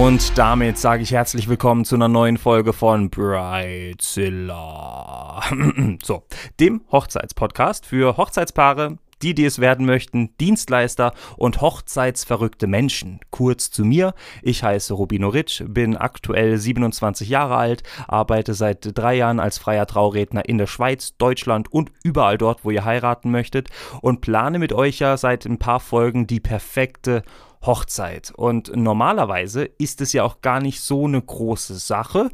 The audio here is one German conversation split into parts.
Und damit sage ich herzlich willkommen zu einer neuen Folge von Brightzilla. so, dem Hochzeitspodcast für Hochzeitspaare, die, die es werden möchten, Dienstleister und hochzeitsverrückte Menschen. Kurz zu mir. Ich heiße Rubino Ritsch, bin aktuell 27 Jahre alt, arbeite seit drei Jahren als freier Trauredner in der Schweiz, Deutschland und überall dort, wo ihr heiraten möchtet und plane mit euch ja seit ein paar Folgen die perfekte Hochzeit. Und normalerweise ist es ja auch gar nicht so eine große Sache,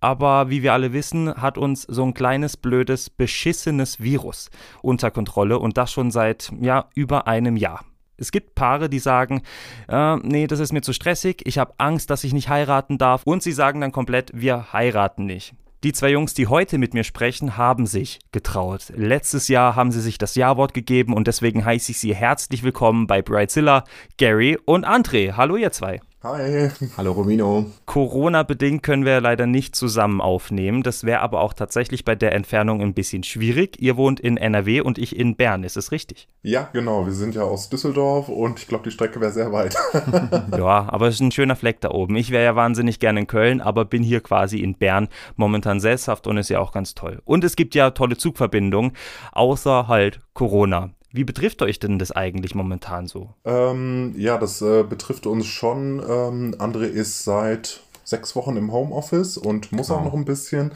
aber wie wir alle wissen, hat uns so ein kleines, blödes, beschissenes Virus unter Kontrolle und das schon seit ja, über einem Jahr. Es gibt Paare, die sagen, äh, nee, das ist mir zu stressig, ich habe Angst, dass ich nicht heiraten darf und sie sagen dann komplett, wir heiraten nicht. Die zwei Jungs, die heute mit mir sprechen, haben sich getraut. Letztes Jahr haben sie sich das Ja-Wort gegeben und deswegen heiße ich sie herzlich willkommen bei Brightzilla, Gary und André. Hallo ihr zwei. Hi. Hallo Romino. Corona-bedingt können wir leider nicht zusammen aufnehmen. Das wäre aber auch tatsächlich bei der Entfernung ein bisschen schwierig. Ihr wohnt in NRW und ich in Bern, ist es richtig? Ja, genau. Wir sind ja aus Düsseldorf und ich glaube, die Strecke wäre sehr weit. ja, aber es ist ein schöner Fleck da oben. Ich wäre ja wahnsinnig gerne in Köln, aber bin hier quasi in Bern momentan sesshaft und ist ja auch ganz toll. Und es gibt ja tolle Zugverbindungen, außer halt Corona. Wie betrifft euch denn das eigentlich momentan so? Ähm, ja, das äh, betrifft uns schon. Ähm, André ist seit sechs Wochen im Homeoffice und muss genau. auch noch ein bisschen.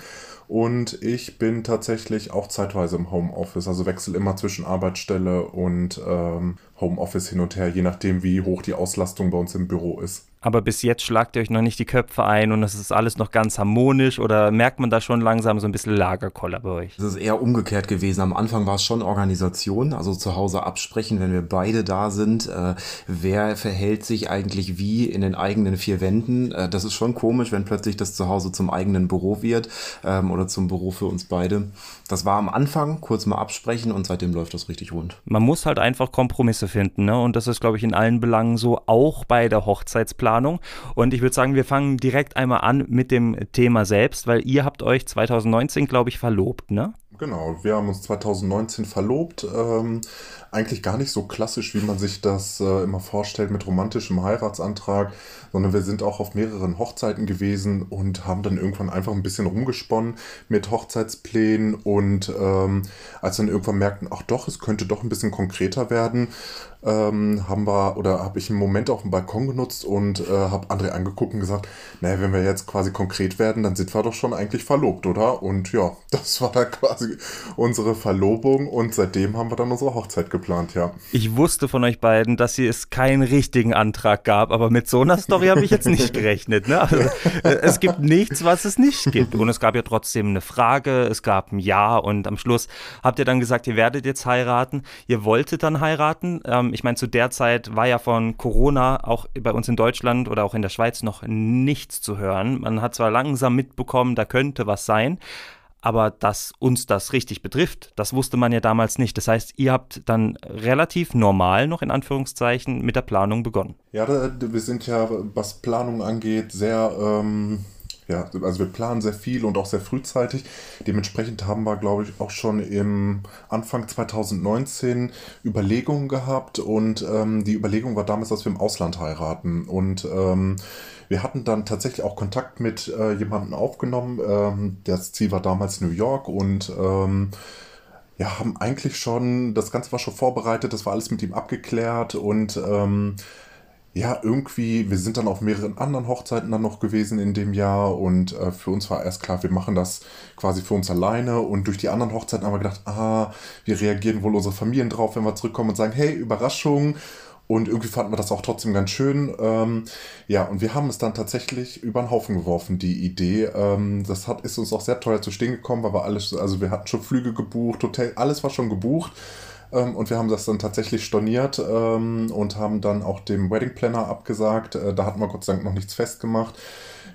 Und ich bin tatsächlich auch zeitweise im Homeoffice, also wechsle immer zwischen Arbeitsstelle und ähm, Homeoffice hin und her, je nachdem, wie hoch die Auslastung bei uns im Büro ist. Aber bis jetzt schlagt ihr euch noch nicht die Köpfe ein und es ist alles noch ganz harmonisch oder merkt man da schon langsam so ein bisschen Lagerkoller bei euch? Es ist eher umgekehrt gewesen. Am Anfang war es schon Organisation, also zu Hause absprechen, wenn wir beide da sind. Äh, wer verhält sich eigentlich wie in den eigenen vier Wänden? Äh, das ist schon komisch, wenn plötzlich das zu Hause zum eigenen Büro wird ähm, oder zum Büro für uns beide. Das war am Anfang, kurz mal absprechen und seitdem läuft das richtig rund. Man muss halt einfach Kompromisse finden, ne? Und das ist, glaube ich, in allen Belangen so, auch bei der Hochzeitsplanung. Und ich würde sagen, wir fangen direkt einmal an mit dem Thema selbst, weil ihr habt euch 2019, glaube ich, verlobt, ne? Genau, wir haben uns 2019 verlobt. Ähm, eigentlich gar nicht so klassisch, wie man sich das äh, immer vorstellt mit romantischem Heiratsantrag, sondern wir sind auch auf mehreren Hochzeiten gewesen und haben dann irgendwann einfach ein bisschen rumgesponnen mit Hochzeitsplänen und ähm, als dann irgendwann merkten, ach doch, es könnte doch ein bisschen konkreter werden, ähm, haben wir oder habe ich einen Moment auf dem Balkon genutzt und äh, habe André angeguckt und gesagt, naja, wenn wir jetzt quasi konkret werden, dann sind wir doch schon eigentlich verlobt, oder? Und ja, das war dann quasi unsere Verlobung und seitdem haben wir dann unsere Hochzeit geplant, ja. Ich wusste von euch beiden, dass es keinen richtigen Antrag gab, aber mit so einer Story habe ich jetzt nicht gerechnet. Ne? Also, äh, es gibt nichts, was es nicht gibt. Und es gab ja trotzdem eine Frage, es gab ein Ja und am Schluss habt ihr dann gesagt, ihr werdet jetzt heiraten. Ihr wolltet dann heiraten. Ähm, ich meine, zu der Zeit war ja von Corona auch bei uns in Deutschland oder auch in der Schweiz noch nichts zu hören. Man hat zwar langsam mitbekommen, da könnte was sein, aber dass uns das richtig betrifft, das wusste man ja damals nicht. Das heißt, ihr habt dann relativ normal noch in Anführungszeichen mit der Planung begonnen. Ja, wir sind ja, was Planung angeht, sehr ähm, ja, also wir planen sehr viel und auch sehr frühzeitig. Dementsprechend haben wir, glaube ich, auch schon im Anfang 2019 Überlegungen gehabt und ähm, die Überlegung war damals, dass wir im Ausland heiraten. Und ähm, wir hatten dann tatsächlich auch Kontakt mit äh, jemandem aufgenommen. Ähm, das Ziel war damals New York und ähm, ja, haben eigentlich schon, das Ganze war schon vorbereitet, das war alles mit ihm abgeklärt und ähm, ja, irgendwie, wir sind dann auf mehreren anderen Hochzeiten dann noch gewesen in dem Jahr und äh, für uns war erst klar, wir machen das quasi für uns alleine und durch die anderen Hochzeiten haben wir gedacht, ah, wie reagieren wohl unsere Familien drauf, wenn wir zurückkommen und sagen, hey, Überraschung und irgendwie fanden wir das auch trotzdem ganz schön. Ähm, ja, und wir haben es dann tatsächlich über den Haufen geworfen, die Idee. Ähm, das hat, ist uns auch sehr teuer zu stehen gekommen, weil wir alles, also wir hatten schon Flüge gebucht, Hotel, alles war schon gebucht. Ähm, und wir haben das dann tatsächlich storniert ähm, und haben dann auch dem Wedding Planner abgesagt. Äh, da hatten wir Gott sei Dank noch nichts festgemacht.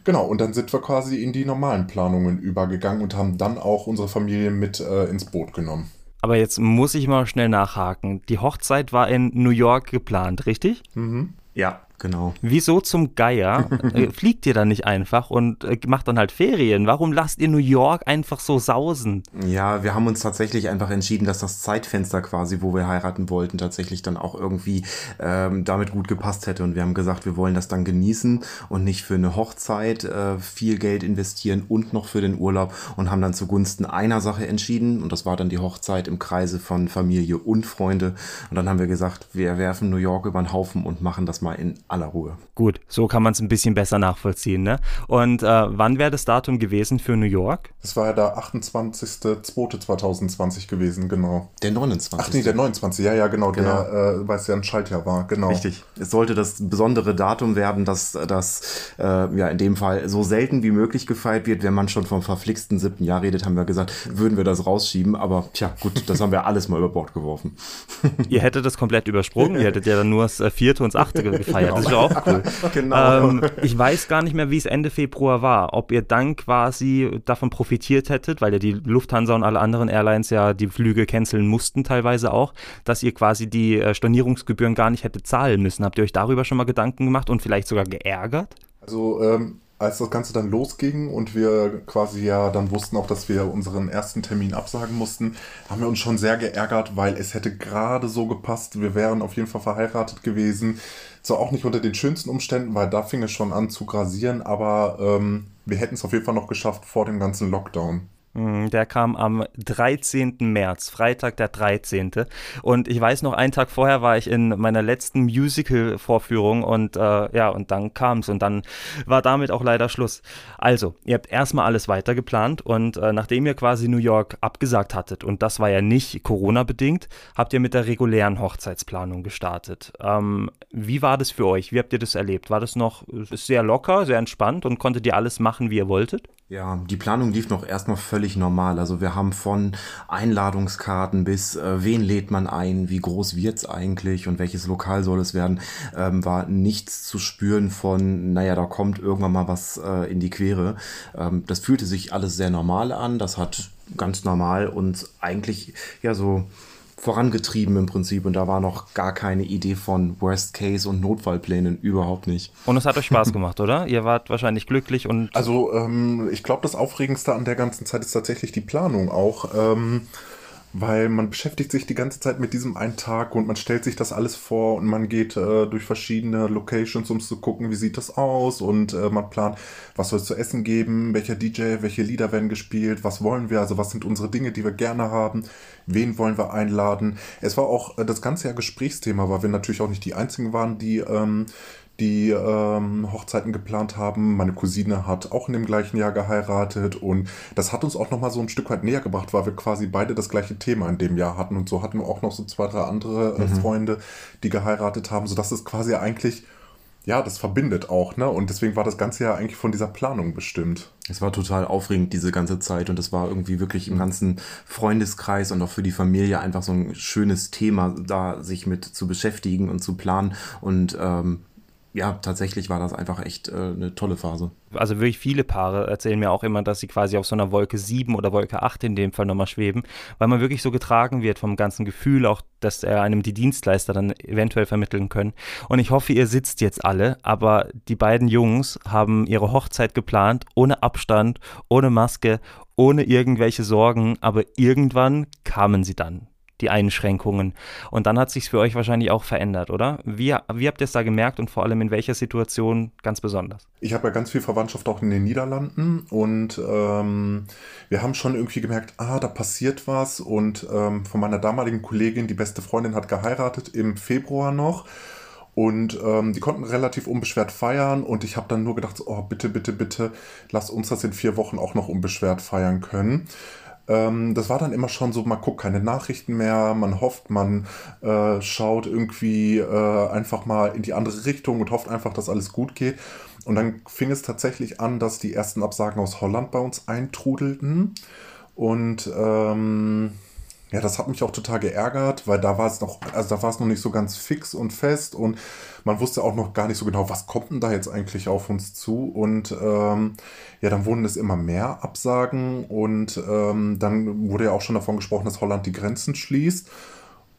Genau, und dann sind wir quasi in die normalen Planungen übergegangen und haben dann auch unsere Familie mit äh, ins Boot genommen. Aber jetzt muss ich mal schnell nachhaken. Die Hochzeit war in New York geplant, richtig? Mhm. Ja, Genau. Wieso zum Geier äh, fliegt ihr dann nicht einfach und äh, macht dann halt Ferien? Warum lasst ihr New York einfach so sausen? Ja, wir haben uns tatsächlich einfach entschieden, dass das Zeitfenster quasi, wo wir heiraten wollten, tatsächlich dann auch irgendwie ähm, damit gut gepasst hätte. Und wir haben gesagt, wir wollen das dann genießen und nicht für eine Hochzeit äh, viel Geld investieren und noch für den Urlaub und haben dann zugunsten einer Sache entschieden. Und das war dann die Hochzeit im Kreise von Familie und Freunde. Und dann haben wir gesagt, wir werfen New York über den Haufen und machen das mal in aller Ruhe. Gut, so kann man es ein bisschen besser nachvollziehen. Ne? Und äh, wann wäre das Datum gewesen für New York? Das war ja der 28.02.2020 gewesen, genau. Der 29. Ach nee, der 29. Ja, ja, genau, genau. der, äh, weil es ja ein Schaltjahr war, genau. Richtig. Es sollte das besondere Datum werden, dass das äh, ja in dem Fall so selten wie möglich gefeiert wird. Wenn man schon vom verflixten siebten Jahr redet, haben wir gesagt, würden wir das rausschieben. Aber tja, gut, das haben wir alles mal über Bord geworfen. Ihr hättet das komplett übersprungen. Ihr hättet ja dann nur das äh, vierte und das achte gefeiert. Genau. Das ist auch cool. genau. Ähm, ich weiß gar nicht mehr, wie es Ende Februar war. Ob ihr dann quasi davon profitiert hättet, weil ja die Lufthansa und alle anderen Airlines ja die Flüge canceln mussten, teilweise auch, dass ihr quasi die äh, Stornierungsgebühren gar nicht hättet zahlen müssen. Habt ihr euch darüber schon mal Gedanken gemacht und vielleicht sogar geärgert? Also ähm, als das Ganze dann losging und wir quasi ja dann wussten auch, dass wir unseren ersten Termin absagen mussten, haben wir uns schon sehr geärgert, weil es hätte gerade so gepasst. Wir wären auf jeden Fall verheiratet gewesen. Zwar auch nicht unter den schönsten Umständen, weil da fing es schon an zu grasieren, aber ähm, wir hätten es auf jeden Fall noch geschafft vor dem ganzen Lockdown. Mhm, der kam am 13. März, Freitag der 13. Und ich weiß noch, einen Tag vorher war ich in meiner letzten Musical-Vorführung und äh, ja, und dann kam es und dann war damit auch leider Schluss. Also, ihr habt erstmal alles weiter geplant und äh, nachdem ihr quasi New York abgesagt hattet, und das war ja nicht Corona-bedingt, habt ihr mit der regulären Hochzeitsplanung gestartet. Ähm, wie war das für euch? Wie habt ihr das erlebt? War das noch sehr locker, sehr entspannt und konntet ihr alles machen, wie ihr wolltet? Ja, die Planung lief noch erstmal völlig normal. Also wir haben von Einladungskarten bis äh, wen lädt man ein, wie groß wird's eigentlich und welches Lokal soll es werden, ähm, war nichts zu spüren von, naja, da kommt irgendwann mal was äh, in die Quere. Ähm, das fühlte sich alles sehr normal an. Das hat ganz normal uns eigentlich ja so vorangetrieben im Prinzip und da war noch gar keine Idee von Worst Case und Notfallplänen überhaupt nicht. Und es hat euch Spaß gemacht, oder? Ihr wart wahrscheinlich glücklich und. Also ähm, ich glaube, das Aufregendste an der ganzen Zeit ist tatsächlich die Planung auch. Ähm, weil man beschäftigt sich die ganze Zeit mit diesem einen Tag und man stellt sich das alles vor und man geht äh, durch verschiedene Locations, um zu gucken, wie sieht das aus und äh, man plant, was soll es zu essen geben, welcher DJ, welche Lieder werden gespielt, was wollen wir, also was sind unsere Dinge, die wir gerne haben, wen wollen wir einladen. Es war auch äh, das ganze Jahr Gesprächsthema, weil wir natürlich auch nicht die einzigen waren, die ähm, die ähm, Hochzeiten geplant haben. Meine Cousine hat auch in dem gleichen Jahr geheiratet und das hat uns auch nochmal so ein Stück weit näher gebracht, weil wir quasi beide das gleiche Thema in dem Jahr hatten und so hatten wir auch noch so zwei, drei andere äh, mhm. Freunde, die geheiratet haben, sodass es quasi eigentlich ja, das verbindet auch, ne? Und deswegen war das Ganze ja eigentlich von dieser Planung bestimmt. Es war total aufregend, diese ganze Zeit. Und es war irgendwie wirklich im ganzen Freundeskreis und auch für die Familie einfach so ein schönes Thema, da sich mit zu beschäftigen und zu planen. Und ähm, ja, tatsächlich war das einfach echt äh, eine tolle Phase. Also wirklich viele Paare erzählen mir auch immer, dass sie quasi auf so einer Wolke 7 oder Wolke 8 in dem Fall nochmal schweben, weil man wirklich so getragen wird vom ganzen Gefühl, auch dass er einem die Dienstleister dann eventuell vermitteln können. Und ich hoffe, ihr sitzt jetzt alle, aber die beiden Jungs haben ihre Hochzeit geplant, ohne Abstand, ohne Maske, ohne irgendwelche Sorgen, aber irgendwann kamen sie dann die Einschränkungen. Und dann hat sich für euch wahrscheinlich auch verändert, oder? Wie, wie habt ihr es da gemerkt und vor allem in welcher Situation ganz besonders? Ich habe ja ganz viel Verwandtschaft auch in den Niederlanden und ähm, wir haben schon irgendwie gemerkt, ah, da passiert was. Und ähm, von meiner damaligen Kollegin, die beste Freundin, hat geheiratet im Februar noch. Und ähm, die konnten relativ unbeschwert feiern und ich habe dann nur gedacht, oh bitte, bitte, bitte, lass uns das in vier Wochen auch noch unbeschwert feiern können. Ähm, das war dann immer schon so, man guckt keine Nachrichten mehr, man hofft, man äh, schaut irgendwie äh, einfach mal in die andere Richtung und hofft einfach, dass alles gut geht. Und dann fing es tatsächlich an, dass die ersten Absagen aus Holland bei uns eintrudelten. Und ähm, Ja, das hat mich auch total geärgert, weil da war es noch, also da war es noch nicht so ganz fix und fest und man wusste auch noch gar nicht so genau, was kommt denn da jetzt eigentlich auf uns zu. Und ähm, ja, dann wurden es immer mehr Absagen und ähm, dann wurde ja auch schon davon gesprochen, dass Holland die Grenzen schließt.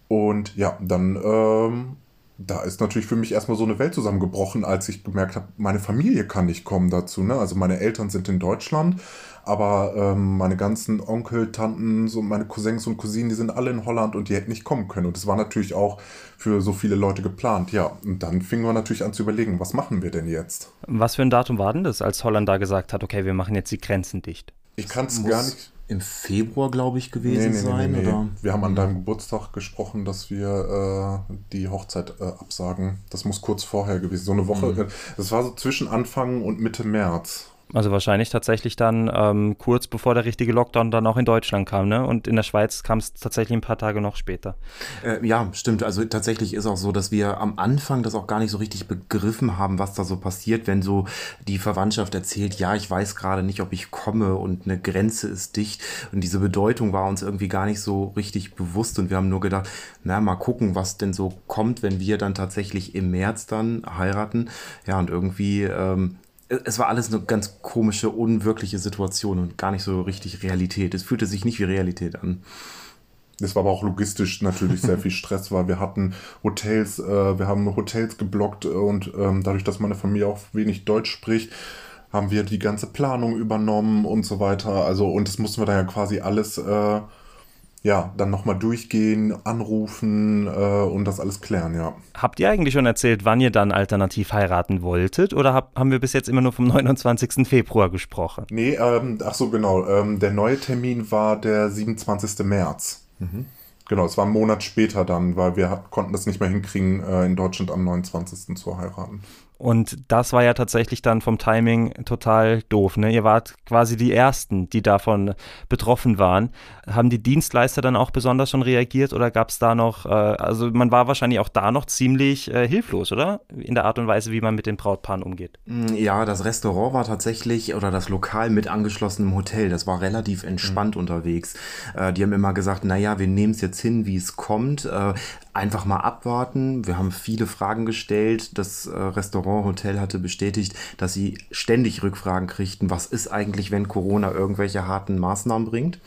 Und ja, dann ähm, da ist natürlich für mich erstmal so eine Welt zusammengebrochen, als ich gemerkt habe, meine Familie kann nicht kommen dazu. Ne? Also meine Eltern sind in Deutschland, aber ähm, meine ganzen Onkel, Tanten, so meine Cousins und Cousinen, die sind alle in Holland und die hätten nicht kommen können. Und das war natürlich auch für so viele Leute geplant. Ja, und dann fingen wir natürlich an zu überlegen, was machen wir denn jetzt? Was für ein Datum war denn das, als Holland da gesagt hat, okay, wir machen jetzt die Grenzen dicht? Ich kann es gar nicht im Februar, glaube ich, gewesen nee, nee, sein. Nee, oder? Wir haben an deinem Geburtstag gesprochen, dass wir äh, die Hochzeit äh, absagen. Das muss kurz vorher gewesen sein. So eine Woche. Mhm. Das war so zwischen Anfang und Mitte März. Also wahrscheinlich tatsächlich dann ähm, kurz bevor der richtige Lockdown dann auch in Deutschland kam, ne? Und in der Schweiz kam es tatsächlich ein paar Tage noch später. Äh, ja, stimmt. Also tatsächlich ist auch so, dass wir am Anfang das auch gar nicht so richtig begriffen haben, was da so passiert, wenn so die Verwandtschaft erzählt, ja, ich weiß gerade nicht, ob ich komme und eine Grenze ist dicht. Und diese Bedeutung war uns irgendwie gar nicht so richtig bewusst. Und wir haben nur gedacht, na, mal gucken, was denn so kommt, wenn wir dann tatsächlich im März dann heiraten. Ja, und irgendwie ähm, es war alles eine ganz komische, unwirkliche Situation und gar nicht so richtig Realität. Es fühlte sich nicht wie Realität an. Es war aber auch logistisch natürlich sehr viel Stress, weil wir hatten Hotels, äh, wir haben Hotels geblockt und ähm, dadurch, dass meine Familie auch wenig Deutsch spricht, haben wir die ganze Planung übernommen und so weiter. Also, und das mussten wir dann ja quasi alles äh, ja, dann nochmal durchgehen, anrufen äh, und das alles klären, ja. Habt ihr eigentlich schon erzählt, wann ihr dann alternativ heiraten wolltet oder hab, haben wir bis jetzt immer nur vom 29. Februar gesprochen? Nee, ähm, ach so, genau. Ähm, der neue Termin war der 27. März. Mhm. Genau, es war einen Monat später dann, weil wir hat, konnten das nicht mehr hinkriegen, äh, in Deutschland am 29. zu heiraten. Und das war ja tatsächlich dann vom Timing total doof. Ne? Ihr wart quasi die Ersten, die davon betroffen waren. Haben die Dienstleister dann auch besonders schon reagiert oder gab es da noch, äh, also man war wahrscheinlich auch da noch ziemlich äh, hilflos, oder? In der Art und Weise, wie man mit den Brautpaaren umgeht. Mm, ja, das Restaurant war tatsächlich, oder das Lokal mit angeschlossenem Hotel, das war relativ entspannt mhm. unterwegs. Äh, die haben immer gesagt, naja, wir nehmen es jetzt hin, wie es kommt. Einfach mal abwarten. Wir haben viele Fragen gestellt. Das äh, Restaurant, Hotel hatte bestätigt, dass sie ständig Rückfragen kriegten, was ist eigentlich, wenn Corona irgendwelche harten Maßnahmen bringt.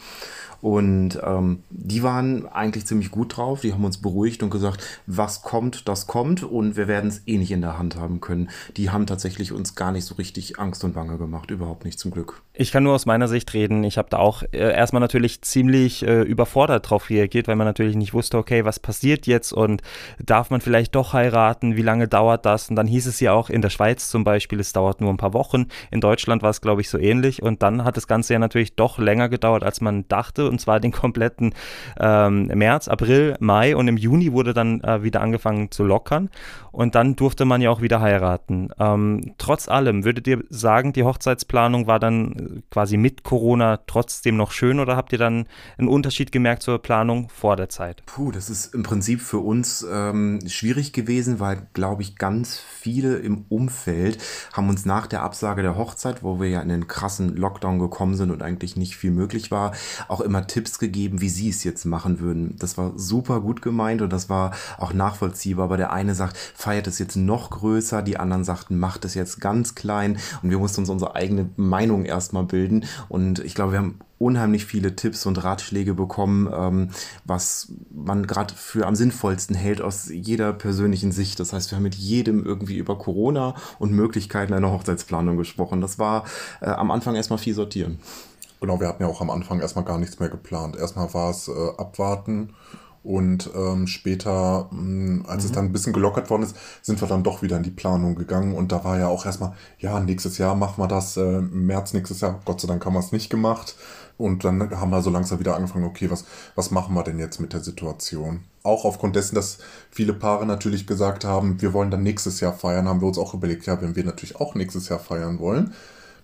Und ähm, die waren eigentlich ziemlich gut drauf. Die haben uns beruhigt und gesagt, was kommt, das kommt und wir werden es eh nicht in der Hand haben können. Die haben tatsächlich uns gar nicht so richtig Angst und Bange gemacht. Überhaupt nicht zum Glück. Ich kann nur aus meiner Sicht reden. Ich habe da auch äh, erstmal natürlich ziemlich äh, überfordert drauf reagiert, weil man natürlich nicht wusste, okay, was passiert jetzt und darf man vielleicht doch heiraten? Wie lange dauert das? Und dann hieß es ja auch in der Schweiz zum Beispiel, es dauert nur ein paar Wochen. In Deutschland war es, glaube ich, so ähnlich. Und dann hat das Ganze ja natürlich doch länger gedauert, als man dachte und zwar den kompletten ähm, März, April, Mai und im Juni wurde dann äh, wieder angefangen zu lockern und dann durfte man ja auch wieder heiraten. Ähm, trotz allem, würdet ihr sagen, die Hochzeitsplanung war dann quasi mit Corona trotzdem noch schön oder habt ihr dann einen Unterschied gemerkt zur Planung vor der Zeit? Puh, das ist im Prinzip für uns ähm, schwierig gewesen, weil, glaube ich, ganz viele im Umfeld haben uns nach der Absage der Hochzeit, wo wir ja in den krassen Lockdown gekommen sind und eigentlich nicht viel möglich war, auch immer Tipps gegeben, wie sie es jetzt machen würden. Das war super gut gemeint und das war auch nachvollziehbar. Aber der eine sagt, feiert es jetzt noch größer, die anderen sagten, macht es jetzt ganz klein und wir mussten uns unsere eigene Meinung erstmal bilden. Und ich glaube, wir haben unheimlich viele Tipps und Ratschläge bekommen, ähm, was man gerade für am sinnvollsten hält aus jeder persönlichen Sicht. Das heißt, wir haben mit jedem irgendwie über Corona und Möglichkeiten einer Hochzeitsplanung gesprochen. Das war äh, am Anfang erstmal viel sortieren. Genau, wir hatten ja auch am Anfang erstmal gar nichts mehr geplant. Erstmal war es äh, abwarten und ähm, später, mh, als mhm. es dann ein bisschen gelockert worden ist, sind wir dann doch wieder in die Planung gegangen. Und da war ja auch erstmal, ja, nächstes Jahr machen wir das, äh, März nächstes Jahr. Gott sei Dank haben wir es nicht gemacht. Und dann haben wir so langsam wieder angefangen, okay, was, was machen wir denn jetzt mit der Situation? Auch aufgrund dessen, dass viele Paare natürlich gesagt haben, wir wollen dann nächstes Jahr feiern, haben wir uns auch überlegt, ja, wenn wir natürlich auch nächstes Jahr feiern wollen,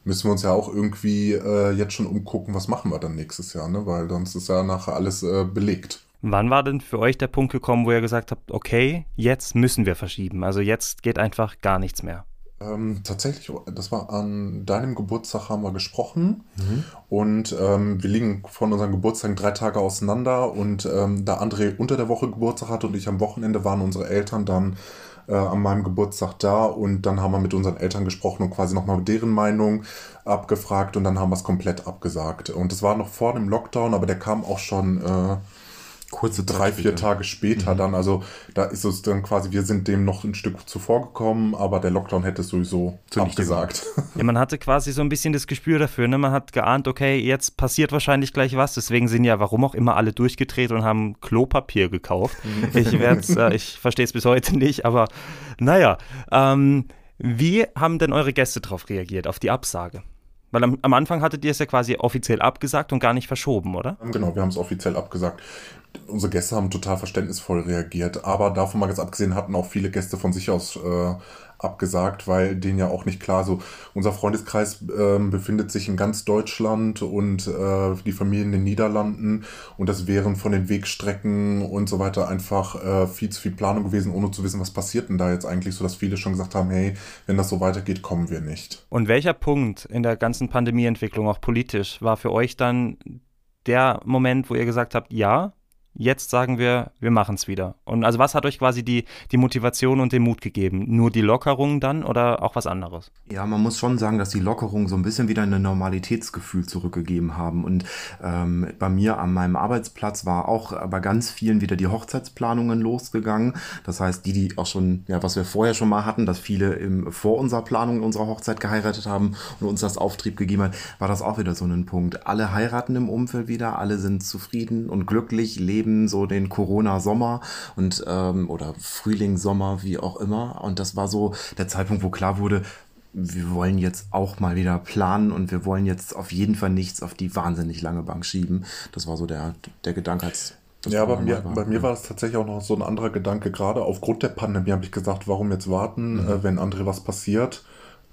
müssen wir uns ja auch irgendwie äh, jetzt schon umgucken, was machen wir dann nächstes Jahr, ne? weil sonst ist ja nachher alles äh, belegt. Wann war denn für euch der Punkt gekommen, wo ihr gesagt habt, okay, jetzt müssen wir verschieben? Also jetzt geht einfach gar nichts mehr. Ähm, tatsächlich, das war an deinem Geburtstag haben wir gesprochen mhm. und ähm, wir liegen von unseren Geburtstagen drei Tage auseinander und ähm, da André unter der Woche Geburtstag hatte und ich am Wochenende waren unsere Eltern dann äh, an meinem Geburtstag da und dann haben wir mit unseren Eltern gesprochen und quasi nochmal deren Meinung abgefragt und dann haben wir es komplett abgesagt. Und das war noch vor dem Lockdown, aber der kam auch schon äh, kurze drei, vier Tage später mhm. dann. Also da ist es dann quasi, wir sind dem noch ein Stück zuvor gekommen, aber der Lockdown hätte es sowieso abgesagt. Ja, man hatte quasi so ein bisschen das Gespür dafür. Ne? Man hat geahnt, okay, jetzt passiert wahrscheinlich gleich was. Deswegen sind ja, warum auch immer, alle durchgedreht und haben Klopapier gekauft. Mhm. Ich äh, ich verstehe es bis heute nicht, aber naja. Ähm, wie haben denn eure Gäste darauf reagiert, auf die Absage? Weil am, am, Anfang hattet ihr es ja quasi offiziell abgesagt und gar nicht verschoben, oder? Genau, wir haben es offiziell abgesagt. Unsere Gäste haben total verständnisvoll reagiert, aber davon mal ganz abgesehen hatten auch viele Gäste von sich aus äh, abgesagt, weil denen ja auch nicht klar so, unser Freundeskreis äh, befindet sich in ganz Deutschland und äh, die Familie in den Niederlanden und das wären von den Wegstrecken und so weiter einfach äh, viel zu viel Planung gewesen, ohne zu wissen, was passiert denn da jetzt eigentlich, so dass viele schon gesagt haben, hey, wenn das so weitergeht, kommen wir nicht. Und welcher Punkt in der ganzen Pandemieentwicklung, auch politisch, war für euch dann der Moment, wo ihr gesagt habt, ja, jetzt sagen wir, wir machen es wieder. Und also was hat euch quasi die, die Motivation und den Mut gegeben? Nur die Lockerung dann oder auch was anderes? Ja, man muss schon sagen, dass die Lockerungen so ein bisschen wieder ein Normalitätsgefühl zurückgegeben haben. Und ähm, bei mir an meinem Arbeitsplatz war auch bei ganz vielen wieder die Hochzeitsplanungen losgegangen. Das heißt, die, die auch schon, ja, was wir vorher schon mal hatten, dass viele im, vor unserer Planung unserer Hochzeit geheiratet haben und uns das Auftrieb gegeben hat, war das auch wieder so ein Punkt. Alle heiraten im Umfeld wieder, alle sind zufrieden und glücklich, leben eben so den Corona-Sommer und ähm, oder Frühling, Sommer, wie auch immer. Und das war so der Zeitpunkt, wo klar wurde, wir wollen jetzt auch mal wieder planen und wir wollen jetzt auf jeden Fall nichts auf die wahnsinnig lange Bank schieben. Das war so der, der Gedanke als ja, bei mir, bei mir war das tatsächlich auch noch so ein anderer Gedanke. Gerade aufgrund der Pandemie habe ich gesagt, warum jetzt warten, mhm. äh, wenn andere was passiert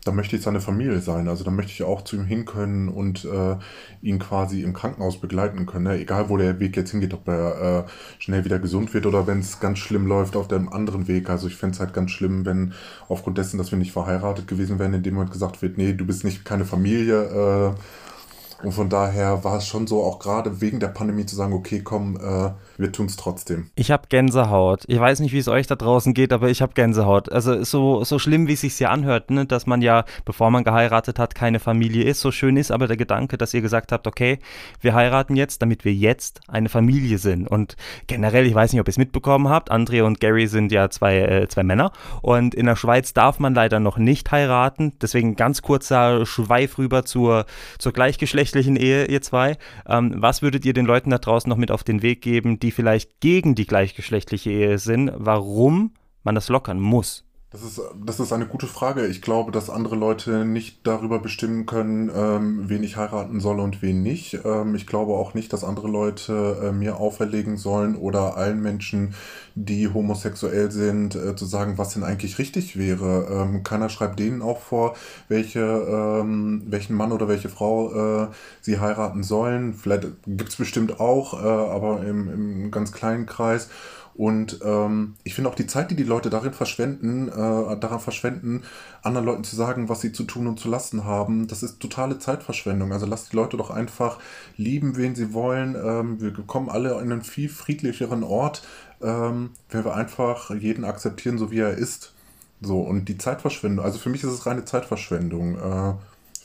da möchte ich seine Familie sein. Also da möchte ich auch zu ihm hin können und äh, ihn quasi im Krankenhaus begleiten können. Ne? Egal, wo der Weg jetzt hingeht, ob er äh, schnell wieder gesund wird oder wenn es ganz schlimm läuft auf dem anderen Weg. Also ich fände es halt ganz schlimm, wenn aufgrund dessen, dass wir nicht verheiratet gewesen wären, in dem Moment gesagt wird, nee, du bist nicht keine Familie. Äh, und von daher war es schon so, auch gerade wegen der Pandemie zu sagen, okay, komm, äh, wir tun es trotzdem. Ich habe Gänsehaut. Ich weiß nicht, wie es euch da draußen geht, aber ich habe Gänsehaut. Also so, so schlimm, wie es sich hier anhört, ne? dass man ja, bevor man geheiratet hat, keine Familie ist. So schön ist aber der Gedanke, dass ihr gesagt habt, okay, wir heiraten jetzt, damit wir jetzt eine Familie sind. Und generell, ich weiß nicht, ob ihr es mitbekommen habt, André und Gary sind ja zwei, äh, zwei Männer. Und in der Schweiz darf man leider noch nicht heiraten. Deswegen ganz kurzer Schweif rüber zur, zur gleichgeschlechtlichen Ehe, ihr zwei. Ähm, was würdet ihr den Leuten da draußen noch mit auf den Weg geben, die die vielleicht gegen die gleichgeschlechtliche Ehe sind, warum man das lockern muss. Das ist, das ist eine gute Frage. Ich glaube, dass andere Leute nicht darüber bestimmen können, ähm, wen ich heiraten soll und wen nicht. Ähm, ich glaube auch nicht, dass andere Leute äh, mir auferlegen sollen oder allen Menschen, die homosexuell sind, äh, zu sagen, was denn eigentlich richtig wäre. Ähm, keiner schreibt denen auch vor, welche, ähm, welchen Mann oder welche Frau äh, sie heiraten sollen. Vielleicht gibt es bestimmt auch, äh, aber im, im ganz kleinen Kreis. Und ähm, ich finde auch die Zeit, die die Leute darin verschwenden, äh, daran verschwenden, anderen Leuten zu sagen, was sie zu tun und zu lassen haben, das ist totale Zeitverschwendung. Also lasst die Leute doch einfach lieben, wen sie wollen. Ähm, wir kommen alle in einen viel friedlicheren Ort, ähm, wenn wir einfach jeden akzeptieren, so wie er ist. So, und die Zeitverschwendung, also für mich ist es reine Zeitverschwendung. Äh,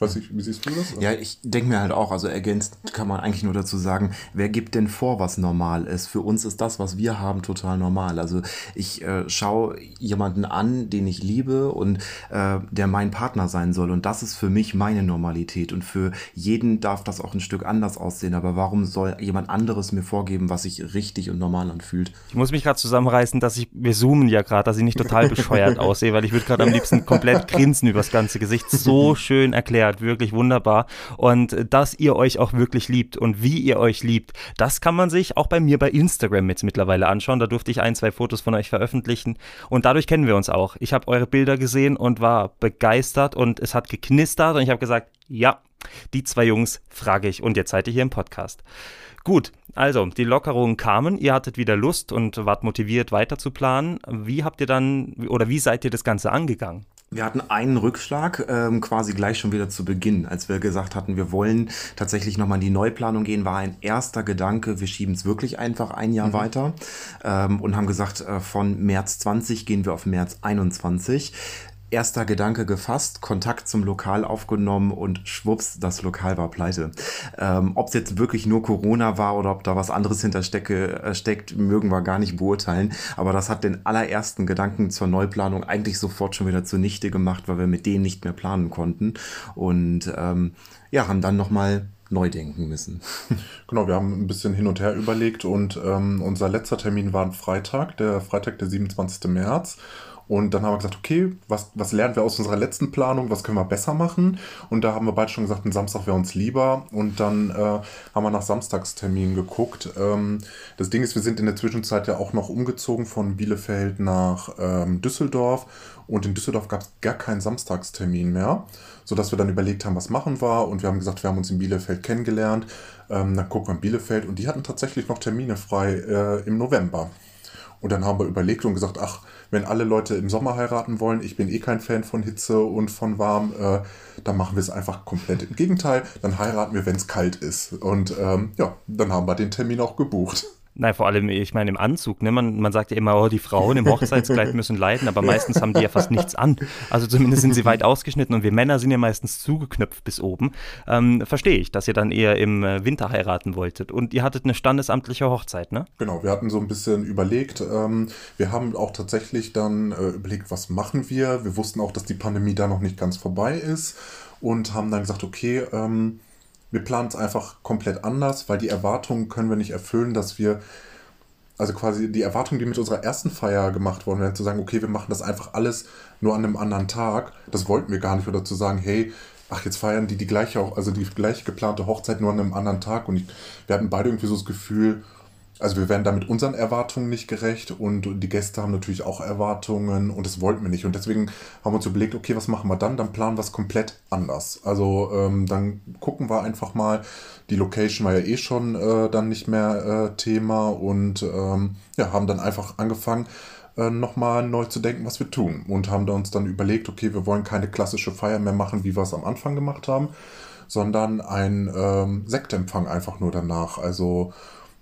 weiß nicht, wie siehst du das? Ja, ich denke mir halt auch, also ergänzt kann man eigentlich nur dazu sagen, wer gibt denn vor, was normal ist? Für uns ist das, was wir haben, total normal. Also ich äh, schaue jemanden an, den ich liebe und äh, der mein Partner sein soll. Und das ist für mich meine Normalität. Und für jeden darf das auch ein Stück anders aussehen. Aber warum soll jemand anderes mir vorgeben, was sich richtig und normal anfühlt? Ich muss mich gerade zusammenreißen, dass ich, wir zoomen ja gerade, dass ich nicht total bescheuert aussehe, weil ich würde gerade am liebsten komplett grinsen übers ganze Gesicht. So schön erklärt erklärt, wirklich wunderbar. Und dass ihr euch auch wirklich liebt und wie ihr euch liebt, das kann man sich auch bei mir bei Instagram jetzt mittlerweile anschauen. Da durfte ich ein, zwei Fotos von euch veröffentlichen und dadurch kennen wir uns auch. Ich habe eure Bilder gesehen und war begeistert und es hat geknistert und ich habe gesagt, ja, die zwei Jungs frage ich und jetzt seid ihr hier im Podcast. Gut, also die Lockerungen kamen, ihr hattet wieder Lust und wart motiviert weiter zu planen. Wie habt ihr dann oder wie seid ihr das Ganze angegangen? Wir hatten einen Rückschlag ähm, quasi gleich schon wieder zu Beginn, als wir gesagt hatten, wir wollen tatsächlich nochmal in die Neuplanung gehen, war ein erster Gedanke, wir schieben es wirklich einfach ein Jahr mhm. weiter ähm, und haben gesagt, äh, von März 20 gehen wir auf März 21 erster Gedanke gefasst, Kontakt zum Lokal aufgenommen und schwupps, das Lokal war pleite. Ähm, ob es jetzt wirklich nur Corona war oder ob da was anderes hinterstecke, äh, steckt, mögen wir gar nicht beurteilen. Aber das hat den allerersten Gedanken zur Neuplanung eigentlich sofort schon wieder zunichte gemacht, weil wir mit denen nicht mehr planen konnten. Und ähm, ja, haben dann nochmal neu denken müssen. Genau, wir haben ein bisschen hin und her überlegt und ähm, unser letzter Termin war ein Freitag, der Freitag, der 27. März. Und dann haben wir gesagt, okay, was, was lernen wir aus unserer letzten Planung, was können wir besser machen? Und da haben wir beide schon gesagt, ein Samstag wäre uns lieber. Und dann äh, haben wir nach Samstagsterminen geguckt. Ähm, das Ding ist, wir sind in der Zwischenzeit ja auch noch umgezogen von Bielefeld nach ähm, Düsseldorf. Und in Düsseldorf gab es gar keinen Samstagstermin mehr, sodass wir dann überlegt haben, was machen wir. Und wir haben gesagt, wir haben uns in Bielefeld kennengelernt. Ähm, dann gucken wir in Bielefeld und die hatten tatsächlich noch Termine frei äh, im November. Und dann haben wir überlegt und gesagt, ach, wenn alle Leute im Sommer heiraten wollen, ich bin eh kein Fan von Hitze und von warm, äh, dann machen wir es einfach komplett im Gegenteil. Dann heiraten wir, wenn es kalt ist. Und ähm, ja, dann haben wir den Termin auch gebucht. Nein, vor allem, ich meine, im Anzug, ne? Man, man sagt ja immer, oh, die Frauen im Hochzeitskleid müssen leiden, aber meistens haben die ja fast nichts an. Also zumindest sind sie weit ausgeschnitten und wir Männer sind ja meistens zugeknöpft bis oben. Ähm, Verstehe ich, dass ihr dann eher im äh, Winter heiraten wolltet. Und ihr hattet eine standesamtliche Hochzeit, ne? Genau, wir hatten so ein bisschen überlegt. Ähm, wir haben auch tatsächlich dann äh, überlegt, was machen wir. Wir wussten auch, dass die Pandemie da noch nicht ganz vorbei ist und haben dann gesagt, okay, ähm, wir planen es einfach komplett anders, weil die Erwartungen können wir nicht erfüllen, dass wir, also quasi die Erwartungen, die mit unserer ersten Feier gemacht worden wären, zu sagen, okay, wir machen das einfach alles nur an einem anderen Tag, das wollten wir gar nicht. Oder zu sagen, hey, ach, jetzt feiern die die gleiche, also die gleiche geplante Hochzeit nur an einem anderen Tag. Und ich, wir hatten beide irgendwie so das Gefühl, also wir werden damit unseren Erwartungen nicht gerecht und die Gäste haben natürlich auch Erwartungen und das wollten wir nicht. Und deswegen haben wir uns überlegt, okay, was machen wir dann? Dann planen wir es komplett anders. Also ähm, dann gucken wir einfach mal, die Location war ja eh schon äh, dann nicht mehr äh, Thema und ähm, ja, haben dann einfach angefangen, äh, nochmal neu zu denken, was wir tun. Und haben uns dann überlegt, okay, wir wollen keine klassische Feier mehr machen, wie wir es am Anfang gemacht haben, sondern ein ähm, Sektempfang einfach nur danach. Also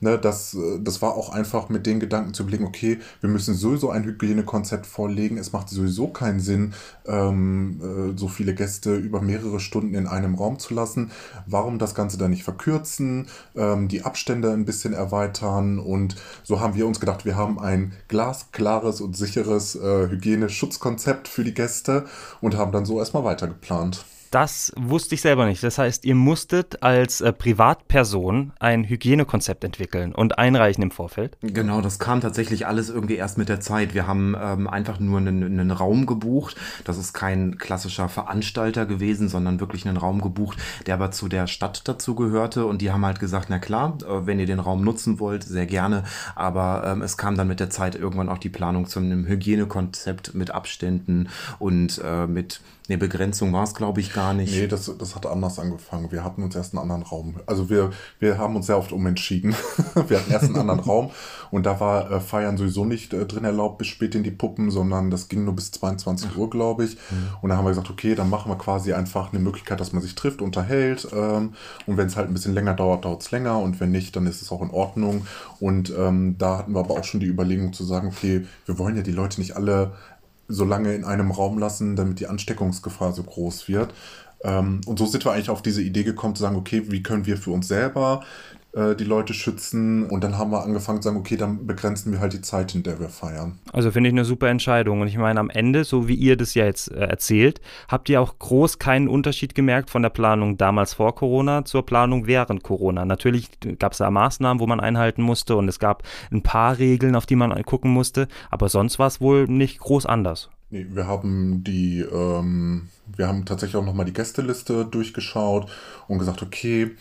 Ne, das, äh, das war auch einfach mit den Gedanken zu blicken, okay, wir müssen sowieso ein Hygienekonzept vorlegen. Es macht sowieso keinen Sinn, ähm, äh, so viele Gäste über mehrere Stunden in einem Raum zu lassen. Warum das Ganze dann nicht verkürzen, ähm, die Abstände ein bisschen erweitern und so haben wir uns gedacht, wir haben ein glasklares und sicheres äh, Hygieneschutzkonzept für die Gäste und haben dann so erstmal weitergeplant. Das wusste ich selber nicht. Das heißt, ihr musstet als äh, Privatperson ein Hygienekonzept entwickeln und einreichen im Vorfeld? Genau, das kam tatsächlich alles irgendwie erst mit der Zeit. Wir haben ähm, einfach nur einen, einen Raum gebucht. Das ist kein klassischer Veranstalter gewesen, sondern wirklich einen Raum gebucht, der aber zu der Stadt dazu gehörte. Und die haben halt gesagt, na klar, äh, wenn ihr den Raum nutzen wollt, sehr gerne. Aber ähm, es kam dann mit der Zeit irgendwann auch die Planung zu einem Hygienekonzept mit Abständen und äh, mit eine Begrenzung war es, glaube ich, gar nicht. Nee, das, das hat anders angefangen. Wir hatten uns erst einen anderen Raum. Also wir, wir haben uns sehr oft umentschieden. wir hatten erst einen anderen Raum und da war äh, Feiern sowieso nicht äh, drin erlaubt bis spät in die Puppen, sondern das ging nur bis 22 Uhr, glaube ich. Mhm. Und da haben wir gesagt, okay, dann machen wir quasi einfach eine Möglichkeit, dass man sich trifft, unterhält. Ähm, und wenn es halt ein bisschen länger dauert, dauert es länger. Und wenn nicht, dann ist es auch in Ordnung. Und ähm, da hatten wir aber auch schon die Überlegung zu sagen, okay, wir wollen ja die Leute nicht alle so lange in einem Raum lassen, damit die Ansteckungsgefahr so groß wird. Ähm, und so sind wir eigentlich auf diese Idee gekommen, zu sagen, okay, wie können wir für uns selber äh, die Leute schützen? Und dann haben wir angefangen zu sagen, okay, dann begrenzen wir halt die Zeit, in der wir feiern. Also finde ich eine super Entscheidung. Und ich meine, am Ende, so wie ihr das ja jetzt äh, erzählt, habt ihr auch groß keinen Unterschied gemerkt von der Planung damals vor Corona zur Planung während Corona. Natürlich gab es da Maßnahmen, wo man einhalten musste und es gab ein paar Regeln, auf die man gucken musste, aber sonst war es wohl nicht groß anders. Nee, wir haben die, ähm, wir haben tatsächlich auch nochmal die Gästeliste durchgeschaut und gesagt, okay,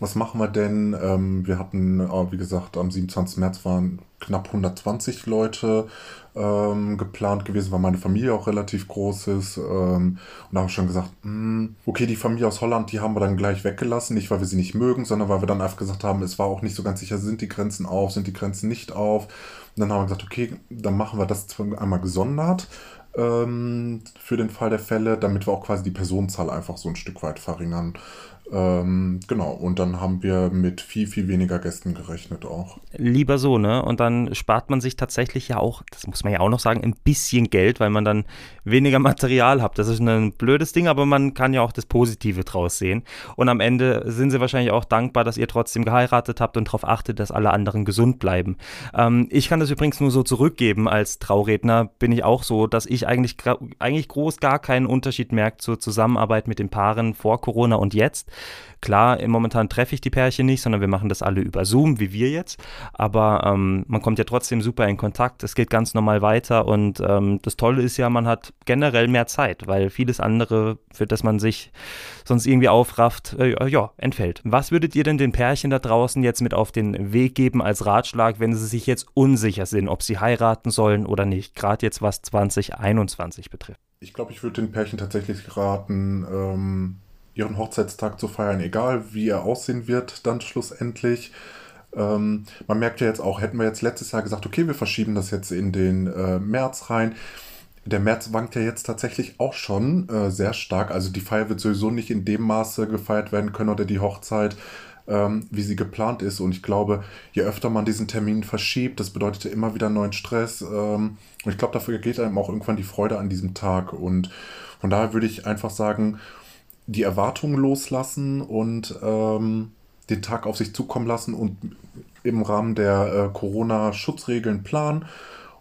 was machen wir denn? Ähm, wir hatten, äh, wie gesagt, am 27. März waren knapp 120 Leute ähm, geplant gewesen, weil meine Familie auch relativ groß ist. Ähm, und da haben wir schon gesagt, mh, hm, okay, die Familie aus Holland, die haben wir dann gleich weggelassen. Nicht, weil wir sie nicht mögen, sondern weil wir dann einfach gesagt haben, es war auch nicht so ganz sicher, sind die Grenzen auf, sind die Grenzen nicht auf. Und dann haben wir gesagt, okay, dann machen wir das einmal gesondert. ähm, für den Fall der Fälle, damit wir auch quasi die Personenzahl einfach so ein Stück weit verringern. Ähm, genau, und dann haben wir mit viel, viel weniger Gästen gerechnet auch. Lieber so, ne? Und dann spart man sich tatsächlich ja auch, das muss man ja auch noch sagen, ein bisschen Geld, weil man dann weniger Material hat. Das ist ein blödes Ding, aber man kann ja auch das Positive draus sehen. Und am Ende sind sie wahrscheinlich auch dankbar, dass ihr trotzdem geheiratet habt und darauf achtet, dass alle anderen gesund bleiben. Ähm, ich kann das übrigens nur so zurückgeben. Als Trauredner bin ich auch so, dass ich eigentlich, eigentlich groß gar keinen Unterschied merke zur Zusammenarbeit mit den Paaren vor Corona und jetzt. Klar, momentan treffe ich die Pärchen nicht, sondern wir machen das alle über Zoom, wie wir jetzt. Aber ähm, man kommt ja trotzdem super in Kontakt. Es geht ganz normal weiter und ähm, das Tolle ist ja, man hat generell mehr Zeit, weil vieles andere, für das man sich sonst irgendwie aufrafft, äh, ja, entfällt. Was würdet ihr denn den Pärchen da draußen jetzt mit auf den Weg geben als Ratschlag, wenn sie sich jetzt unsicher sind, ob sie heiraten sollen oder nicht, gerade jetzt was 2021 betrifft? Ich glaube, ich würde den Pärchen tatsächlich raten, ähm, ihren Hochzeitstag zu feiern, egal wie er aussehen wird, dann schlussendlich. Ähm, man merkt ja jetzt auch, hätten wir jetzt letztes Jahr gesagt, okay, wir verschieben das jetzt in den äh, März rein. Der März wankt ja jetzt tatsächlich auch schon äh, sehr stark. Also die Feier wird sowieso nicht in dem Maße gefeiert werden können oder die Hochzeit, ähm, wie sie geplant ist. Und ich glaube, je öfter man diesen Termin verschiebt, das bedeutet ja immer wieder neuen Stress. Ähm, und ich glaube, dafür geht einem auch irgendwann die Freude an diesem Tag. Und von daher würde ich einfach sagen, die Erwartungen loslassen und ähm, den Tag auf sich zukommen lassen und im Rahmen der äh, Corona-Schutzregeln planen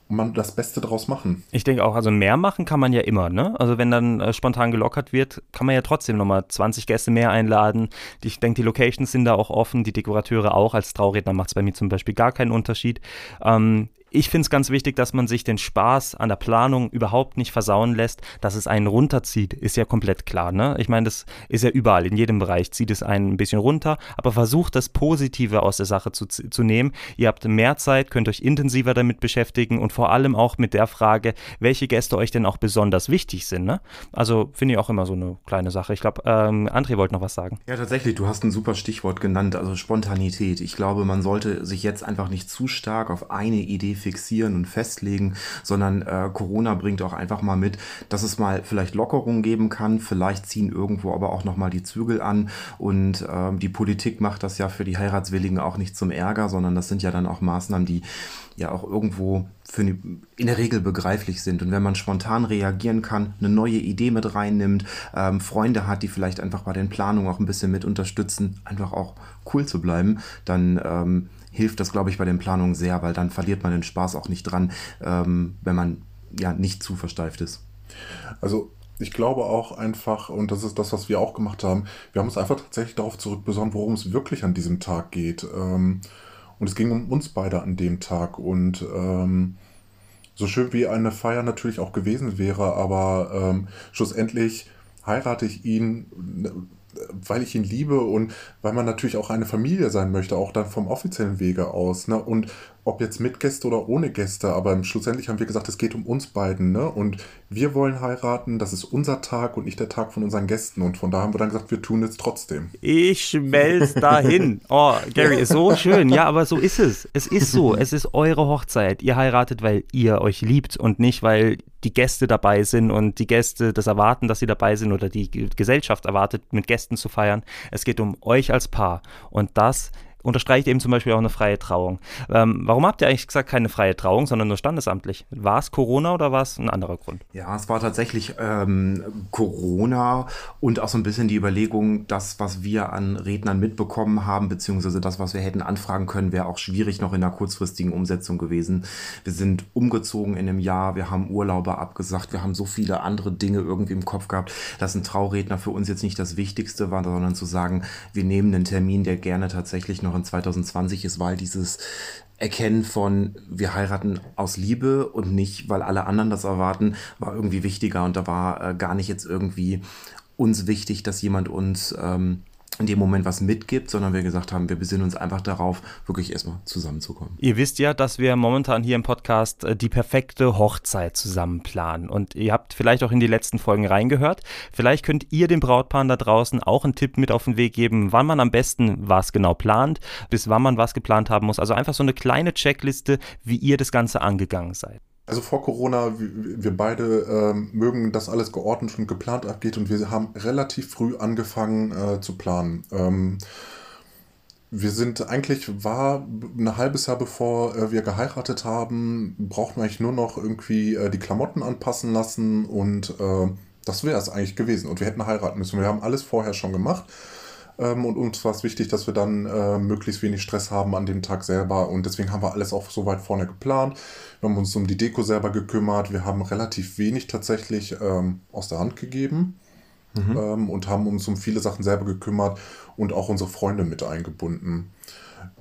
und man das Beste draus machen. Ich denke auch, also mehr machen kann man ja immer, ne? Also wenn dann äh, spontan gelockert wird, kann man ja trotzdem nochmal 20 Gäste mehr einladen. Ich denke, die Locations sind da auch offen, die Dekorateure auch. Als Trauredner macht es bei mir zum Beispiel gar keinen Unterschied. Ähm, ich finde es ganz wichtig, dass man sich den Spaß an der Planung überhaupt nicht versauen lässt, dass es einen runterzieht, ist ja komplett klar. Ne? Ich meine, das ist ja überall, in jedem Bereich zieht es einen ein bisschen runter, aber versucht das Positive aus der Sache zu, zu nehmen. Ihr habt mehr Zeit, könnt euch intensiver damit beschäftigen und vor allem auch mit der Frage, welche Gäste euch denn auch besonders wichtig sind. Ne? Also finde ich auch immer so eine kleine Sache. Ich glaube, ähm, André wollte noch was sagen. Ja, tatsächlich, du hast ein super Stichwort genannt, also Spontanität. Ich glaube, man sollte sich jetzt einfach nicht zu stark auf eine Idee fixieren und festlegen, sondern äh, Corona bringt auch einfach mal mit, dass es mal vielleicht Lockerungen geben kann, vielleicht ziehen irgendwo aber auch nochmal die Zügel an. Und äh, die Politik macht das ja für die Heiratswilligen auch nicht zum Ärger, sondern das sind ja dann auch Maßnahmen, die ja auch irgendwo für die, in der Regel begreiflich sind. Und wenn man spontan reagieren kann, eine neue Idee mit reinnimmt, ähm, Freunde hat, die vielleicht einfach bei den Planungen auch ein bisschen mit unterstützen, einfach auch cool zu bleiben, dann ähm, hilft das, glaube ich, bei den Planungen sehr, weil dann verliert man den Spaß auch nicht dran, ähm, wenn man ja nicht zu versteift ist. Also ich glaube auch einfach, und das ist das, was wir auch gemacht haben, wir haben uns einfach tatsächlich darauf zurückbesonnen, worum es wirklich an diesem Tag geht. Ähm, und es ging um uns beide an dem Tag. Und ähm, so schön wie eine Feier natürlich auch gewesen wäre, aber ähm, schlussendlich heirate ich ihn weil ich ihn liebe und weil man natürlich auch eine Familie sein möchte, auch dann vom offiziellen Wege aus. Ne? Und ob jetzt mit Gäste oder ohne Gäste, aber schlussendlich haben wir gesagt, es geht um uns beiden, ne? Und wir wollen heiraten, das ist unser Tag und nicht der Tag von unseren Gästen. Und von da haben wir dann gesagt, wir tun es trotzdem. Ich schmelz dahin. Oh, Gary, ist so schön. Ja, aber so ist es. Es ist so. Es ist eure Hochzeit. Ihr heiratet, weil ihr euch liebt und nicht, weil die Gäste dabei sind und die Gäste das erwarten, dass sie dabei sind oder die Gesellschaft erwartet, mit Gästen zu feiern. Es geht um euch als Paar. Und das ist unterstreicht eben zum Beispiel auch eine freie Trauung. Ähm, warum habt ihr eigentlich gesagt, keine freie Trauung, sondern nur standesamtlich? War es Corona oder war es ein anderer Grund? Ja, es war tatsächlich ähm, Corona und auch so ein bisschen die Überlegung, das, was wir an Rednern mitbekommen haben, beziehungsweise das, was wir hätten anfragen können, wäre auch schwierig noch in einer kurzfristigen Umsetzung gewesen. Wir sind umgezogen in einem Jahr, wir haben Urlaube abgesagt, wir haben so viele andere Dinge irgendwie im Kopf gehabt, dass ein Trauredner für uns jetzt nicht das Wichtigste war, sondern zu sagen, wir nehmen einen Termin, der gerne tatsächlich noch noch in 2020 ist, weil dieses Erkennen von, wir heiraten aus Liebe und nicht, weil alle anderen das erwarten, war irgendwie wichtiger. Und da war äh, gar nicht jetzt irgendwie uns wichtig, dass jemand uns ähm, in dem Moment was mitgibt, sondern wir gesagt haben, wir besinnen uns einfach darauf, wirklich erstmal zusammenzukommen. Ihr wisst ja, dass wir momentan hier im Podcast äh, die perfekte Hochzeit zusammen planen. Und ihr habt vielleicht auch in die letzten Folgen reingehört. Vielleicht könnt ihr dem Brautpaar da draußen auch einen Tipp mit auf den Weg geben, wann man am besten was genau plant, bis wann man was geplant haben muss. Also einfach so eine kleine Checkliste, wie ihr das Ganze angegangen seid. Also vor Corona, wir beide ähm, mögen, dass alles geordnet und geplant abgeht und wir haben relativ früh angefangen äh, zu planen. Ähm, wir sind eigentlich, war ein halbes Jahr bevor äh, wir geheiratet haben, brauchten wir eigentlich nur noch irgendwie äh, die Klamotten anpassen lassen und äh, das wäre es eigentlich gewesen. Und wir hätten heiraten müssen. Wir haben alles vorher schon gemacht. Ähm, und uns war es wichtig, dass wir dann äh, möglichst wenig Stress haben an dem Tag selber. Und deswegen haben wir alles auch so weit vorne geplant. Wir haben uns um die Deko selber gekümmert. Wir haben relativ wenig tatsächlich ähm, aus der Hand gegeben. Mhm. Ähm, und haben uns um viele Sachen selber gekümmert und auch unsere Freunde mit eingebunden.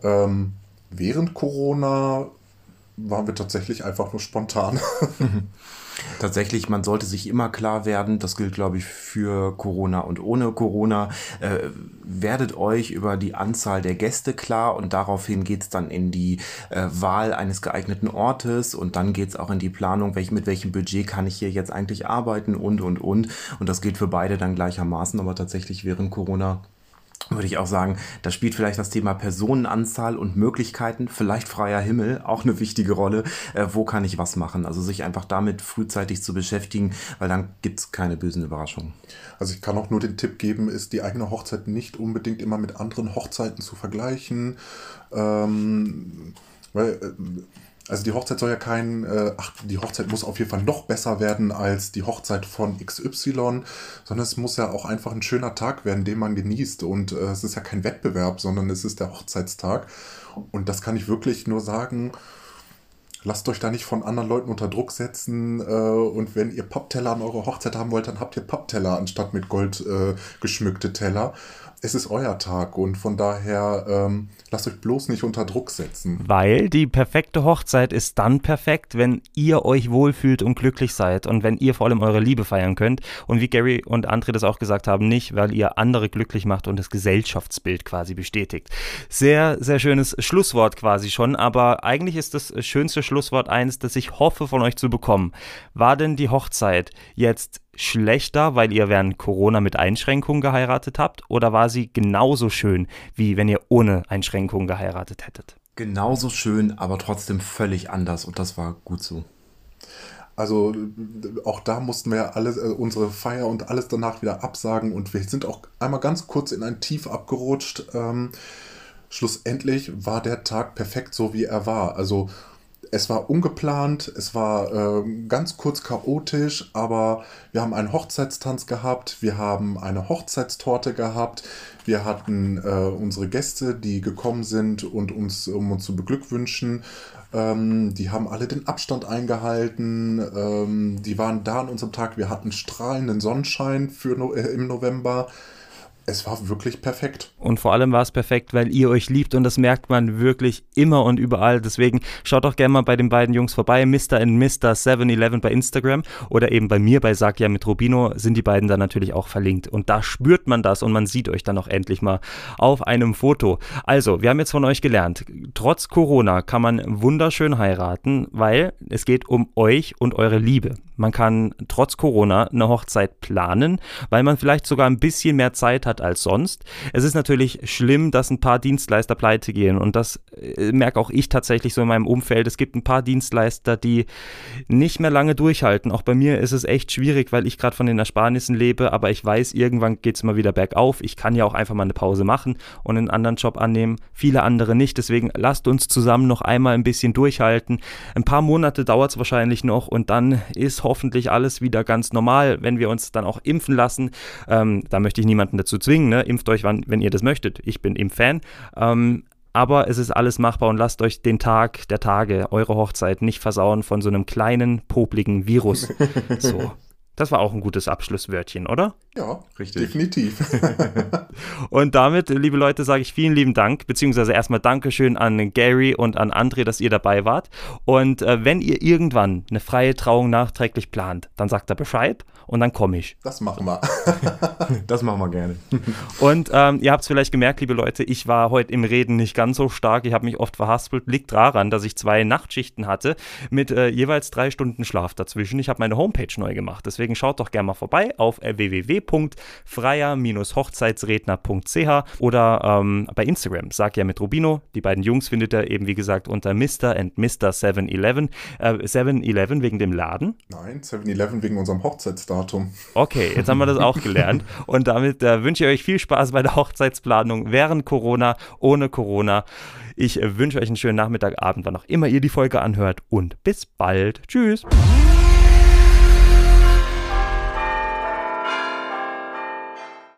Ähm, während Corona waren wir tatsächlich einfach nur spontan. Tatsächlich, man sollte sich immer klar werden, das gilt, glaube ich, für Corona und ohne Corona, äh, werdet euch über die Anzahl der Gäste klar und daraufhin geht es dann in die äh, Wahl eines geeigneten Ortes und dann geht es auch in die Planung, welch, mit welchem Budget kann ich hier jetzt eigentlich arbeiten und, und, und. Und das gilt für beide dann gleichermaßen, aber tatsächlich während Corona würde ich auch sagen, da spielt vielleicht das Thema Personenanzahl und Möglichkeiten, vielleicht freier Himmel, auch eine wichtige Rolle. Äh, wo kann ich was machen? Also sich einfach damit frühzeitig zu beschäftigen, weil dann gibt es keine bösen Überraschungen. Also ich kann auch nur den Tipp geben, ist die eigene Hochzeit nicht unbedingt immer mit anderen Hochzeiten zu vergleichen. Ähm, weil äh, also die Hochzeit soll ja kein, äh, ach, die Hochzeit muss auf jeden Fall noch besser werden als die Hochzeit von XY, sondern es muss ja auch einfach ein schöner Tag werden, den man genießt. Und äh, es ist ja kein Wettbewerb, sondern es ist der Hochzeitstag. Und das kann ich wirklich nur sagen, lasst euch da nicht von anderen Leuten unter Druck setzen. Äh, und wenn ihr Pappteller an eurer Hochzeit haben wollt, dann habt ihr Pappteller anstatt mit Gold äh, geschmückte Teller es ist euer Tag und von daher ähm, lasst euch bloß nicht unter Druck setzen. Weil die perfekte Hochzeit ist dann perfekt, wenn ihr euch wohlfühlt und glücklich seid und wenn ihr vor allem eure Liebe feiern könnt. Und wie Gary und André das auch gesagt haben, nicht, weil ihr andere glücklich macht und das Gesellschaftsbild quasi bestätigt. Sehr, sehr schönes Schlusswort quasi schon, aber eigentlich ist das schönste Schlusswort eins, das ich hoffe von euch zu bekommen. War denn die Hochzeit jetzt schlechter, weil ihr während Corona mit Einschränkungen geheiratet habt? Oder war sie genauso schön, wie wenn ihr ohne Einschränkungen geheiratet hättet? Genauso schön, aber trotzdem völlig anders und das war gut so. Also auch da mussten wir alles, also unsere Feier und alles danach wieder absagen und wir sind auch einmal ganz kurz in ein Tief abgerutscht. Ähm, schlussendlich war der Tag perfekt so, wie er war. Also es war ungeplant, es war äh, ganz kurz chaotisch, aber wir haben einen Hochzeitstanz gehabt, wir haben eine Hochzeitstorte gehabt, wir hatten äh, unsere Gäste, die gekommen sind und uns, um uns zu beglückwünschen. Ähm, die haben alle den Abstand eingehalten, ähm, die waren da an unserem Tag, wir hatten strahlenden Sonnenschein für no äh, im November es war wirklich perfekt. Und vor allem war es perfekt, weil ihr euch liebt und das merkt man wirklich immer und überall. Deswegen schaut doch gerne mal bei den beiden Jungs vorbei. Mr. and Mr. 711 bei Instagram oder eben bei mir bei Sag ja mit Rubino sind die beiden dann natürlich auch verlinkt. Und da spürt man das und man sieht euch dann auch endlich mal auf einem Foto. Also, wir haben jetzt von euch gelernt, trotz Corona kann man wunderschön heiraten, weil es geht um euch und eure Liebe. Man kann trotz Corona eine Hochzeit planen, weil man vielleicht sogar ein bisschen mehr Zeit hat als sonst. Es ist natürlich schlimm, dass ein paar Dienstleister pleite gehen und das äh, merke auch ich tatsächlich so in meinem Umfeld. Es gibt ein paar Dienstleister, die nicht mehr lange durchhalten. Auch bei mir ist es echt schwierig, weil ich gerade von den Ersparnissen lebe, aber ich weiß, irgendwann geht es mal wieder bergauf. Ich kann ja auch einfach mal eine Pause machen und einen anderen Job annehmen. Viele andere nicht. Deswegen lasst uns zusammen noch einmal ein bisschen durchhalten. Ein paar Monate dauert es wahrscheinlich noch und dann ist hoffentlich alles wieder ganz normal, wenn wir uns dann auch impfen lassen. Ähm, da möchte ich niemanden dazu zwingen. Ne? Impft euch, wann, wenn ihr das möchtet. Ich bin Impffan. Ähm, aber es ist alles machbar und lasst euch den Tag der Tage, eure Hochzeit, nicht versauen von so einem kleinen, popligen Virus. So. Das war auch ein gutes Abschlusswörtchen, oder? Ja, richtig. Definitiv. und damit, liebe Leute, sage ich vielen lieben Dank, beziehungsweise erstmal Dankeschön an Gary und an André, dass ihr dabei wart. Und äh, wenn ihr irgendwann eine freie Trauung nachträglich plant, dann sagt er Bescheid und dann komme ich. Das machen wir. das machen wir gerne. Und ähm, ihr habt es vielleicht gemerkt, liebe Leute, ich war heute im Reden nicht ganz so stark. Ich habe mich oft verhaspelt. Liegt daran, dass ich zwei Nachtschichten hatte mit äh, jeweils drei Stunden Schlaf dazwischen. Ich habe meine Homepage neu gemacht. Deswegen schaut doch gerne mal vorbei auf äh, www.freier-hochzeitsredner.ch oder ähm, bei Instagram. Sag ja mit Rubino. Die beiden Jungs findet ihr eben, wie gesagt, unter Mr. and Mr. 7-Eleven. Äh, 7-Eleven wegen dem Laden? Nein, 7-Eleven wegen unserem Hochzeitsdatum. Okay, jetzt haben wir das auch gelernt. Und damit äh, wünsche ich euch viel Spaß bei der Hochzeitsplanung während Corona, ohne Corona. Ich wünsche euch einen schönen Nachmittag, Abend, wann auch immer ihr die Folge anhört. Und bis bald. Tschüss.